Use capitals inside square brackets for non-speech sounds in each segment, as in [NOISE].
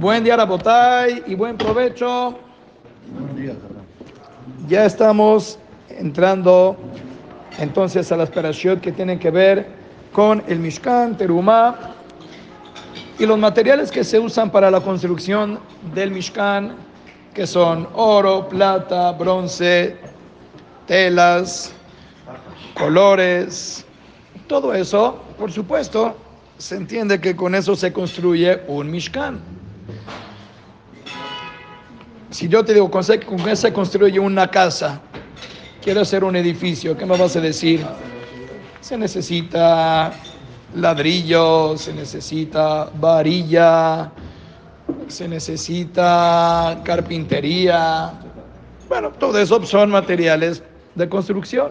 Buen día, Rabotay, y buen provecho. Ya estamos entrando entonces a las parashot que tienen que ver con el Mishkan, Terumá y los materiales que se usan para la construcción del Mishkan, que son oro, plata, bronce, telas, colores, todo eso, por supuesto, se entiende que con eso se construye un Mishkan. Si yo te digo, ¿con qué se construye una casa? Quiero hacer un edificio, ¿qué me vas a decir? Se necesita ladrillo, se necesita varilla, se necesita carpintería. Bueno, todo eso son materiales de construcción.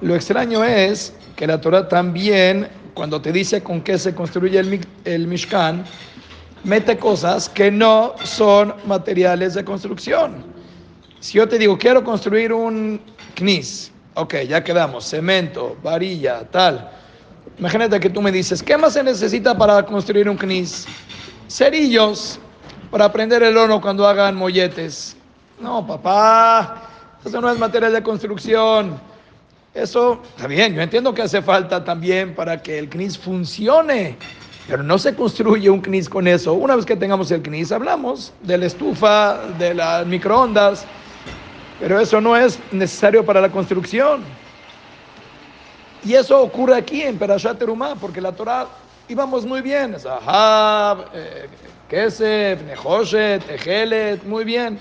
Lo extraño es que la Torah también, cuando te dice con qué se construye el, el Mishkan, mete cosas que no son materiales de construcción. Si yo te digo, quiero construir un knis, ok, ya quedamos, cemento, varilla, tal. Imagínate que tú me dices, ¿qué más se necesita para construir un knis? Cerillos para prender el horno cuando hagan molletes. No, papá, eso no es material de construcción. Eso está bien, yo entiendo que hace falta también para que el CNIS funcione, pero no se construye un CNIS con eso. Una vez que tengamos el CNIS, hablamos de la estufa, de las microondas, pero eso no es necesario para la construcción. Y eso ocurre aquí en Perashat Terumá, porque la Torah íbamos muy bien. Zahab, eh, Kesef, Nehoshet, Tejelet, muy bien.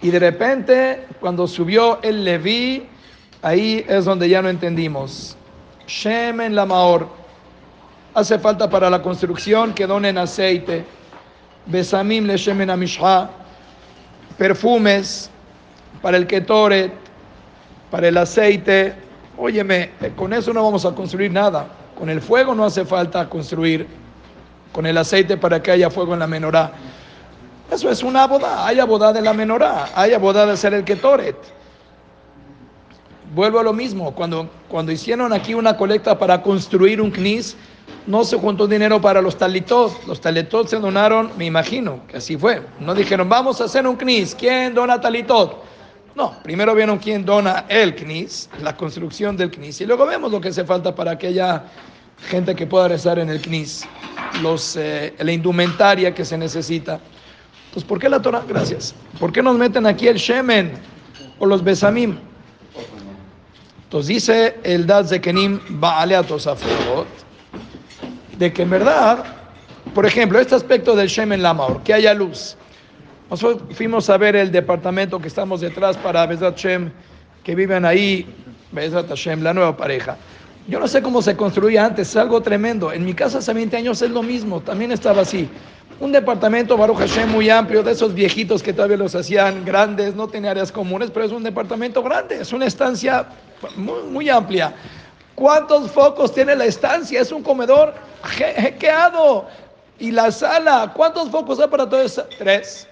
Y de repente, cuando subió el Leví, Ahí es donde ya no entendimos. Shemen la maor. Hace falta para la construcción que donen aceite. Besamim le shemen amishha. Perfumes para el ketoret, para el aceite. Óyeme, con eso no vamos a construir nada. Con el fuego no hace falta construir. Con el aceite para que haya fuego en la menorá. Eso es una boda. Hay boda de la menorá. Hay boda de hacer el ketoret vuelvo a lo mismo, cuando, cuando hicieron aquí una colecta para construir un CNIS, no se juntó dinero para los talitos, los talitos se donaron, me imagino que así fue. No dijeron, vamos a hacer un CNIS, ¿quién dona talitot? No, primero vieron quién dona el CNIS, la construcción del CNIS, y luego vemos lo que hace falta para aquella gente que pueda rezar en el CNIS, los, eh, la indumentaria que se necesita. Entonces, ¿por qué la Torah? Gracias. ¿Por qué nos meten aquí el Shemen o los Besamim? Entonces dice el Dad Zekenim Baalea Tosafot, de que en verdad, por ejemplo, este aspecto del Shemen Lamaor, que haya luz. Nosotros fuimos a ver el departamento que estamos detrás para Bezat Shem, que viven ahí, Bezat Hashem, la nueva pareja. Yo no sé cómo se construía antes, es algo tremendo. En mi casa hace 20 años es lo mismo, también estaba así. Un departamento, Baruch Hashem, muy amplio, de esos viejitos que todavía los hacían grandes, no tiene áreas comunes, pero es un departamento grande, es una estancia muy, amplia. ¿Cuántos focos tiene la estancia? Es un comedor jequeado. Y la sala, ¿cuántos focos hay para todo eso? Tres.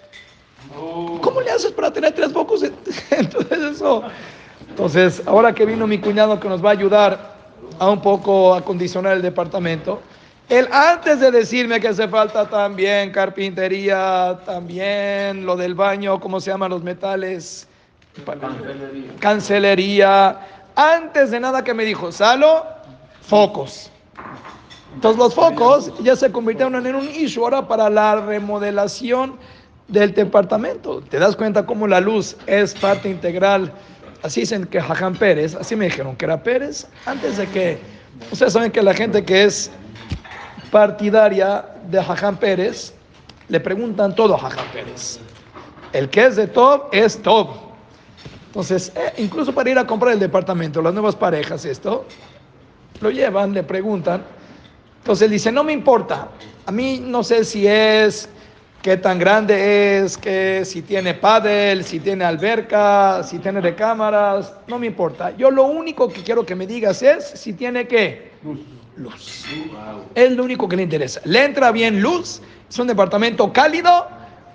¿Cómo le haces para tener tres focos? Entonces, [LAUGHS] eso. Entonces, ahora que vino mi cuñado que nos va a ayudar a un poco acondicionar el departamento, él antes de decirme que hace falta también carpintería, también lo del baño, ¿cómo se llaman los metales? Cancelería. Cancelería antes de nada que me dijo, Salo, focos. Entonces los focos ya se convirtieron en un issue ahora para la remodelación del departamento. ¿Te das cuenta cómo la luz es parte integral? Así dicen que Jajam Pérez, así me dijeron que era Pérez, antes de que, ustedes saben que la gente que es partidaria de Jajam Pérez, le preguntan todo a Jajam Pérez. El que es de top es top. Entonces, eh, incluso para ir a comprar el departamento, las nuevas parejas, esto, lo llevan, le preguntan. Entonces él dice, no me importa, a mí no sé si es, qué tan grande es, que si tiene paddle, si tiene alberca, si tiene recámaras, no me importa. Yo lo único que quiero que me digas es si tiene qué. Luz. Luz. Es lo único que le interesa. ¿Le entra bien luz? ¿Es un departamento cálido?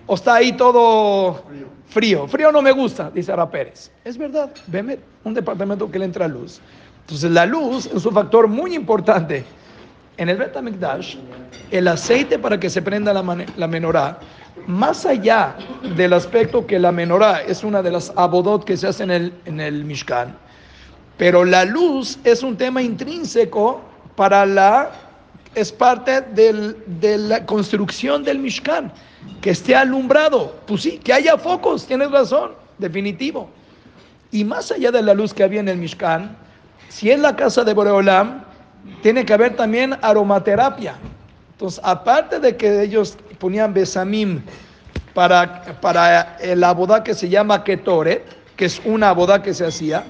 ¿O está ahí todo frío. Frío no me gusta, dice Ara Pérez. Es verdad, veme un departamento que le entra luz. Entonces la luz es un factor muy importante. en el Bet el aceite para que se prenda la, la menorá, más allá del aspecto que la menorá es una de las abodot que se hacen en el, en el Mishkan, pero la luz es un tema intrínseco para la, es parte del, de la construcción del Mishkan, que esté alumbrado, pues sí, que haya focos, tienes razón, definitivo. Y más allá de la luz que había en el Mishkan, si es la casa de Boreolam, tiene que haber también aromaterapia. Entonces, aparte de que ellos ponían besamim para, para la boda que se llama ketoret, que es una boda que se hacía,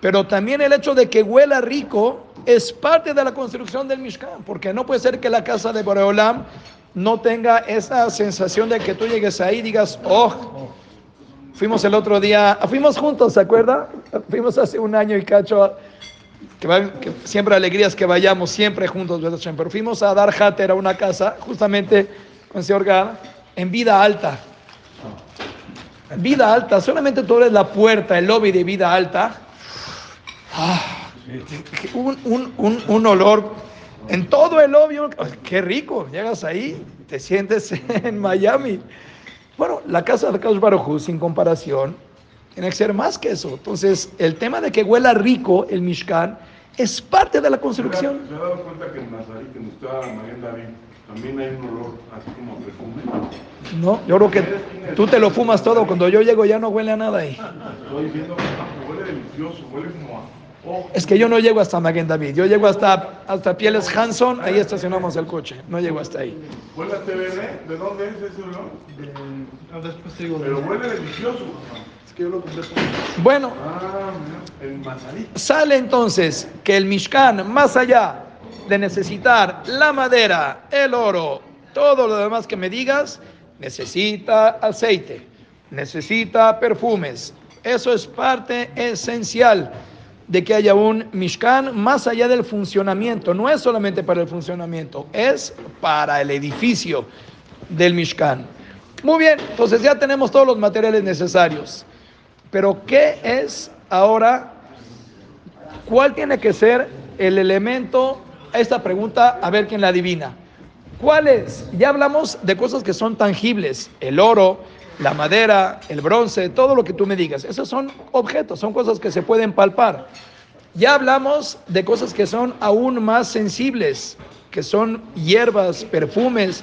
pero también el hecho de que huela rico es parte de la construcción del Mishkan, porque no puede ser que la casa de Boreolam no tenga esa sensación de que tú llegues ahí y digas, oh, fuimos el otro día, fuimos juntos, ¿se acuerda? Fuimos hace un año y cacho que, siempre alegrías que vayamos siempre juntos, pero fuimos a dar hater a una casa, justamente con señor en vida alta. Vida alta, solamente tú eres la puerta, el lobby de vida alta. Ah, un, un, un, olor en todo el lobby. Qué rico, llegas ahí, te sientes [LAUGHS] en Miami. Bueno, la casa de Carlos Barujú, sin comparación, tiene que ser más que eso. Entonces, el tema de que huela rico el Mishkan es parte de la construcción. ¿Se ha dado cuenta que en Nazarí, que nos está María David, también hay un olor así como perfume? No, yo creo que tú te lo fumas todo. Cuando yo llego ya no huele a nada ahí. Estoy viendo que huele delicioso, huele como a... Es que yo no llego hasta Maguen David, yo llego hasta, hasta Pieles Hanson, ahí estacionamos el coche, no llego hasta ahí. ¿Huele a? ¿De dónde es ese olor? De... después digo Pero huele delicioso. Bueno, sale entonces que el Mishkan, más allá de necesitar la madera, el oro, todo lo demás que me digas, necesita aceite, necesita perfumes. Eso es parte esencial de que haya un Mishkan más allá del funcionamiento. No es solamente para el funcionamiento, es para el edificio del Mishkan. Muy bien, entonces ya tenemos todos los materiales necesarios. Pero ¿qué es ahora? ¿Cuál tiene que ser el elemento? Esta pregunta, a ver quién la adivina. ¿Cuál es? Ya hablamos de cosas que son tangibles, el oro, la madera, el bronce, todo lo que tú me digas. Esos son objetos, son cosas que se pueden palpar. Ya hablamos de cosas que son aún más sensibles, que son hierbas, perfumes.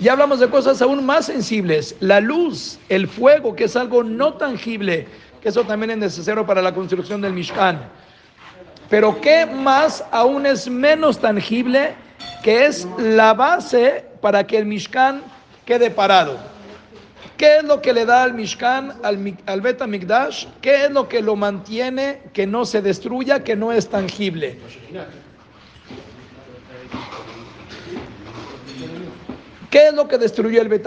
Ya hablamos de cosas aún más sensibles, la luz, el fuego, que es algo no tangible, que eso también es necesario para la construcción del Mishkan. Pero ¿qué más aún es menos tangible? Que es la base para que el Mishkan quede parado. ¿Qué es lo que le da al Mishkan, al, al Bet ¿Qué es lo que lo mantiene, que no se destruya, que no es tangible? ¿Qué es lo que destruyó el Bet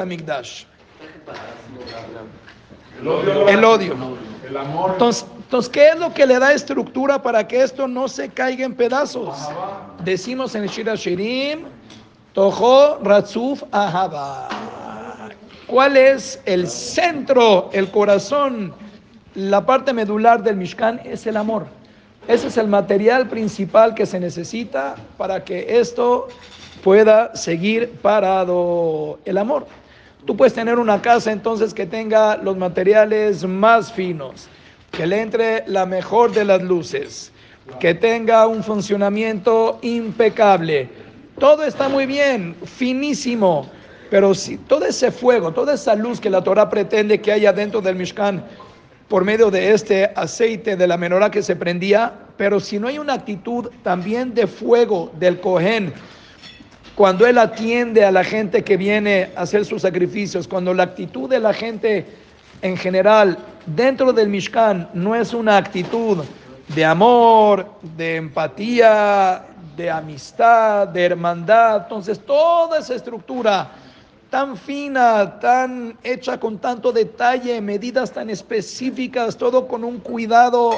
El odio. El amor. Entonces, entonces, ¿qué es lo que le da estructura para que esto no se caiga en pedazos? Decimos en Shira Shirim, Tojo Ratzuf Ahaba. ¿Cuál es el centro, el corazón, la parte medular del Mishkan? Es el amor. Ese es el material principal que se necesita para que esto pueda seguir parado. El amor. Tú puedes tener una casa entonces que tenga los materiales más finos, que le entre la mejor de las luces, que tenga un funcionamiento impecable. Todo está muy bien, finísimo, pero si todo ese fuego, toda esa luz que la Torah pretende que haya dentro del Mishkan por medio de este aceite de la menorá que se prendía, pero si no hay una actitud también de fuego del Cohen, cuando Él atiende a la gente que viene a hacer sus sacrificios, cuando la actitud de la gente en general dentro del Mishkan no es una actitud de amor, de empatía, de amistad, de hermandad, entonces toda esa estructura tan fina, tan hecha con tanto detalle, medidas tan específicas, todo con un cuidado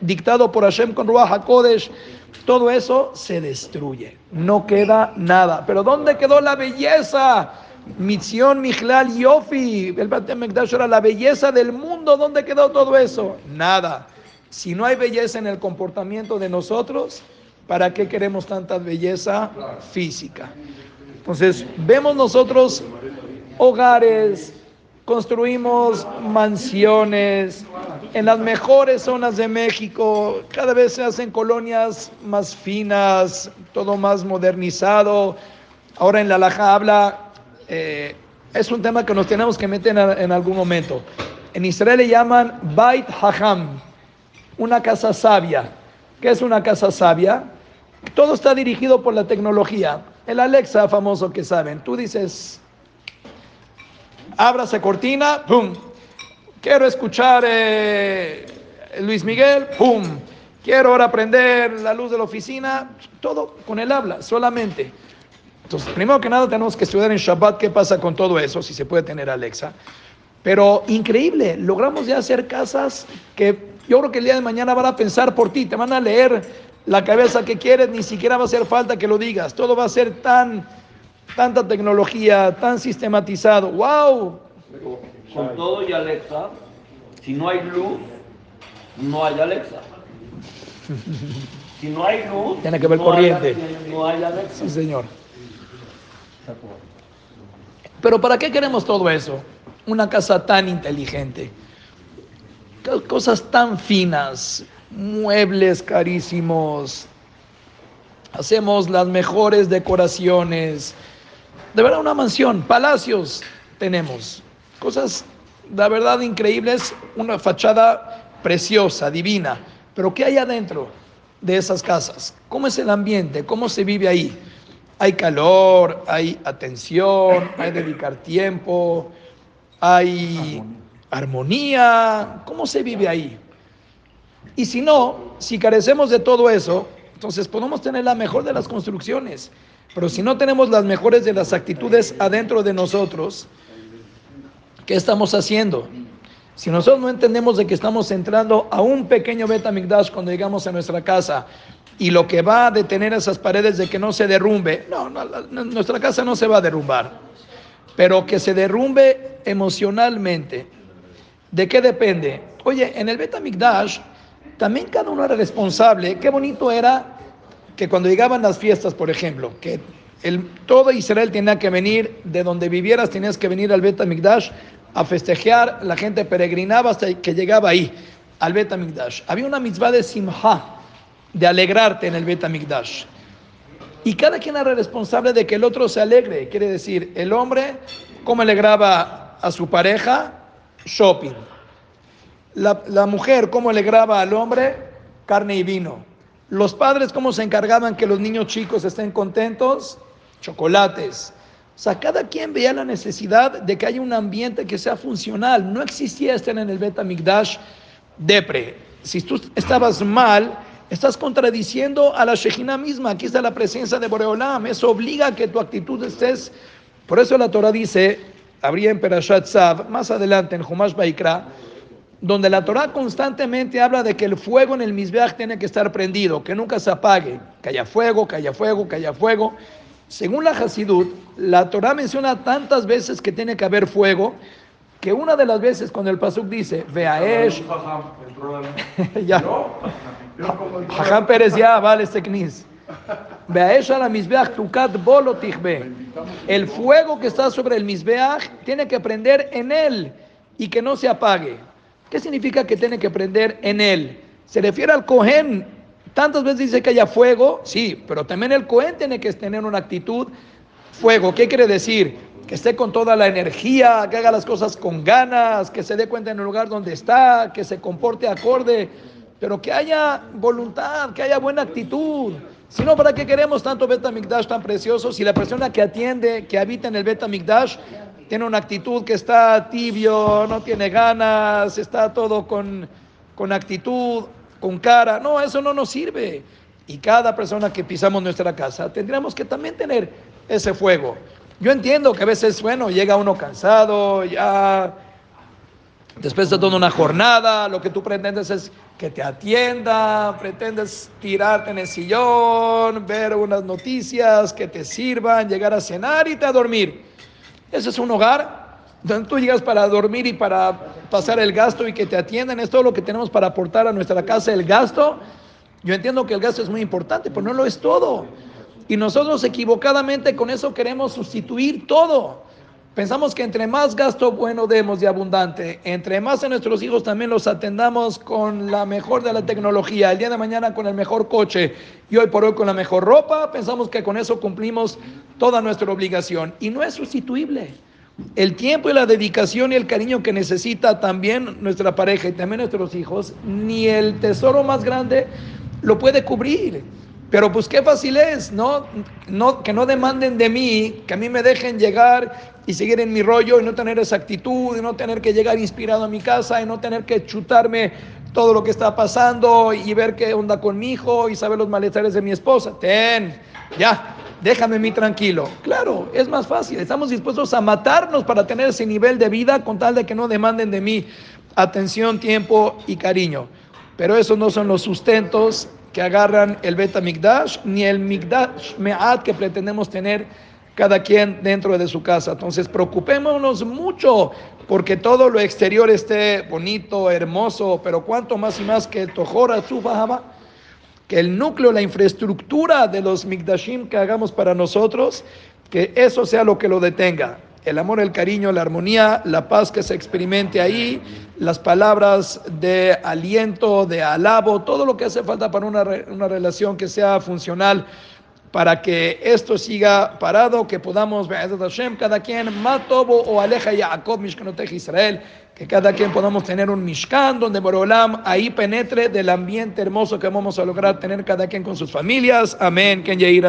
dictado por Hashem con Ruach HaKodesh, todo eso se destruye, no queda nada. Pero ¿dónde quedó la belleza? Misión, Mijlal, Yofi, el Batemekdash era la belleza del mundo. ¿Dónde quedó todo eso? Nada. Si no hay belleza en el comportamiento de nosotros, ¿para qué queremos tanta belleza física? Entonces, vemos nosotros hogares, construimos mansiones en las mejores zonas de México, cada vez se hacen colonias más finas, todo más modernizado. Ahora en la Laja habla, eh, es un tema que nos tenemos que meter en, en algún momento. En Israel le llaman Bait Hacham, una casa sabia. ¿Qué es una casa sabia? Todo está dirigido por la tecnología. El Alexa famoso que saben, tú dices, ábrase cortina, ¡pum! Quiero escuchar eh, Luis Miguel, ¡pum! Quiero ahora prender la luz de la oficina, todo con el habla, solamente. Entonces, primero que nada tenemos que estudiar en Shabbat qué pasa con todo eso, si se puede tener Alexa. Pero increíble, logramos ya hacer casas que yo creo que el día de mañana van a pensar por ti, te van a leer la cabeza que quieres, ni siquiera va a hacer falta que lo digas, todo va a ser tan, tanta tecnología, tan sistematizado. ¡Wow! Con todo y Alexa, si no hay luz, no hay Alexa. Si no hay luz, Tiene que haber no corriente. Hay, no hay Alexa. Sí, señor. Pero ¿para qué queremos todo eso? Una casa tan inteligente, Co- cosas tan finas, muebles carísimos, hacemos las mejores decoraciones, de verdad una mansión, palacios tenemos, cosas de verdad increíbles, una fachada preciosa, divina, pero ¿qué hay adentro de esas casas? ¿Cómo es el ambiente? ¿Cómo se vive ahí? Hay calor, hay atención, hay dedicar tiempo, hay armonía. ¿Cómo se vive ahí? Y si no, si carecemos de todo eso, entonces podemos tener la mejor de las construcciones. Pero si no tenemos las mejores de las actitudes adentro de nosotros, ¿qué estamos haciendo? Si nosotros no entendemos de que estamos entrando a un pequeño Betamigdash cuando llegamos a nuestra casa y lo que va a detener esas paredes de que no se derrumbe, no, no, nuestra casa no se va a derrumbar, pero que se derrumbe emocionalmente. ¿De qué depende? Oye, en el Betamigdash también cada uno era responsable. Qué bonito era que cuando llegaban las fiestas, por ejemplo, que todo Israel tenía que venir, de donde vivieras tenías que venir al Bet Mikdash a festejar, la gente peregrinaba hasta que llegaba ahí, al Bet Mikdash. Había una mitzvah de simha, de alegrarte en el Bet Mikdash. Y cada quien era responsable de que el otro se alegre. Quiere decir, el hombre, ¿cómo alegraba a su pareja? Shopping. La, mujer, ¿cómo alegraba al hombre? Carne y vino. Los padres, ¿cómo se encargaban que los niños chicos estén contentos? Chocolates. O sea, cada quien veía la necesidad de que haya un ambiente que sea funcional. No existía estar en el Beta Mikdash depre. Si tú estabas mal, estás contradiciendo a la Shejina misma. Aquí está la presencia de Boreolam. Eso obliga a que tu actitud estés. Por eso la Torah dice, habría en Perashat Zav, más adelante en Humash Baikra, donde la Torah constantemente habla de que el fuego en el Mizbeach tiene que estar prendido, que nunca se apague, que haya fuego, que haya fuego, que haya fuego. Según la Hasidut, la Torah menciona tantas veces que tiene que haber fuego, que una de las veces cuando el Pasuk dice, Veaesh, [LAUGHS] ya, Jajam Pérez ya vale este knis. Veaesh ala Mizbeach tukat bolo. El fuego que está sobre el Mizbeach tiene que prender en él y que no se apague. ¿Qué significa que tiene que prender en él? Se refiere al Cohen. Tantas veces dice que haya fuego, sí, pero también el Cohen tiene que tener una actitud fuego. ¿Qué quiere decir? Que esté con toda la energía, que haga las cosas con ganas, que se dé cuenta en el lugar donde está, que se comporte acorde, pero que haya voluntad, que haya buena actitud. Si no, ¿para qué queremos tanto Betamigdash tan precioso? Si la persona que atiende, que habita en el Betamigdash, tiene una actitud que está tibio, no tiene ganas, está todo con, con actitud, con cara. No, eso no nos sirve. Y cada persona que pisamos nuestra casa tendríamos que también tener ese fuego. Yo entiendo que a veces, bueno, llega uno cansado, ya después de toda una jornada, lo que tú pretendes es que te atienda, pretendes tirarte en el sillón, ver unas noticias que te sirvan, llegar a cenar y te a dormir. Ese es un hogar donde tú llegas para dormir y para pasar el gasto y que te atiendan. Es todo lo que tenemos para aportar a nuestra casa, el gasto. Yo entiendo que el gasto es muy importante, pero no lo es todo. Y nosotros equivocadamente con eso queremos sustituir todo. Pensamos que entre más gasto bueno demos y abundante, entre más a nuestros hijos también los atendamos con la mejor de la tecnología, el día de mañana con el mejor coche y hoy por hoy con la mejor ropa, pensamos que con eso cumplimos toda nuestra obligación. Y no es sustituible. El tiempo y la dedicación y el cariño que necesita también nuestra pareja y también nuestros hijos, ni el tesoro más grande lo puede cubrir. Pero pues qué fácil es, ¿no? ¿no? Que no demanden de mí, que a mí me dejen llegar y seguir en mi rollo y no tener esa actitud, y no tener que llegar inspirado a mi casa y no tener que chutarme todo lo que está pasando y ver qué onda con mi hijo y saber los malestares de mi esposa. Ten, ya, déjame mi tranquilo. Claro, es más fácil. Estamos dispuestos a matarnos para tener ese nivel de vida con tal de que no demanden de mí atención, tiempo y cariño. Pero esos no son los sustentos que agarran el Beta Migdash, ni el Migdash Me'at que pretendemos tener cada quien dentro de su casa. Entonces, preocupémonos mucho porque todo lo exterior esté bonito, hermoso, pero cuanto más y más que el Tojora Tzufahama, que el núcleo, la infraestructura de los Migdashim que hagamos para nosotros, que eso sea lo que lo detenga el amor, el cariño, la armonía, la paz que se experimente ahí, las palabras de aliento, de alabo, todo lo que hace falta para una, una relación que sea funcional, para que esto siga parado, que podamos, cada quien, Matobo o Aleja Yaakov, Mishkanotej Israel, que cada quien podamos tener un Mishkan donde Borolam ahí penetre del ambiente hermoso que vamos a lograr tener cada quien con sus familias. Amén.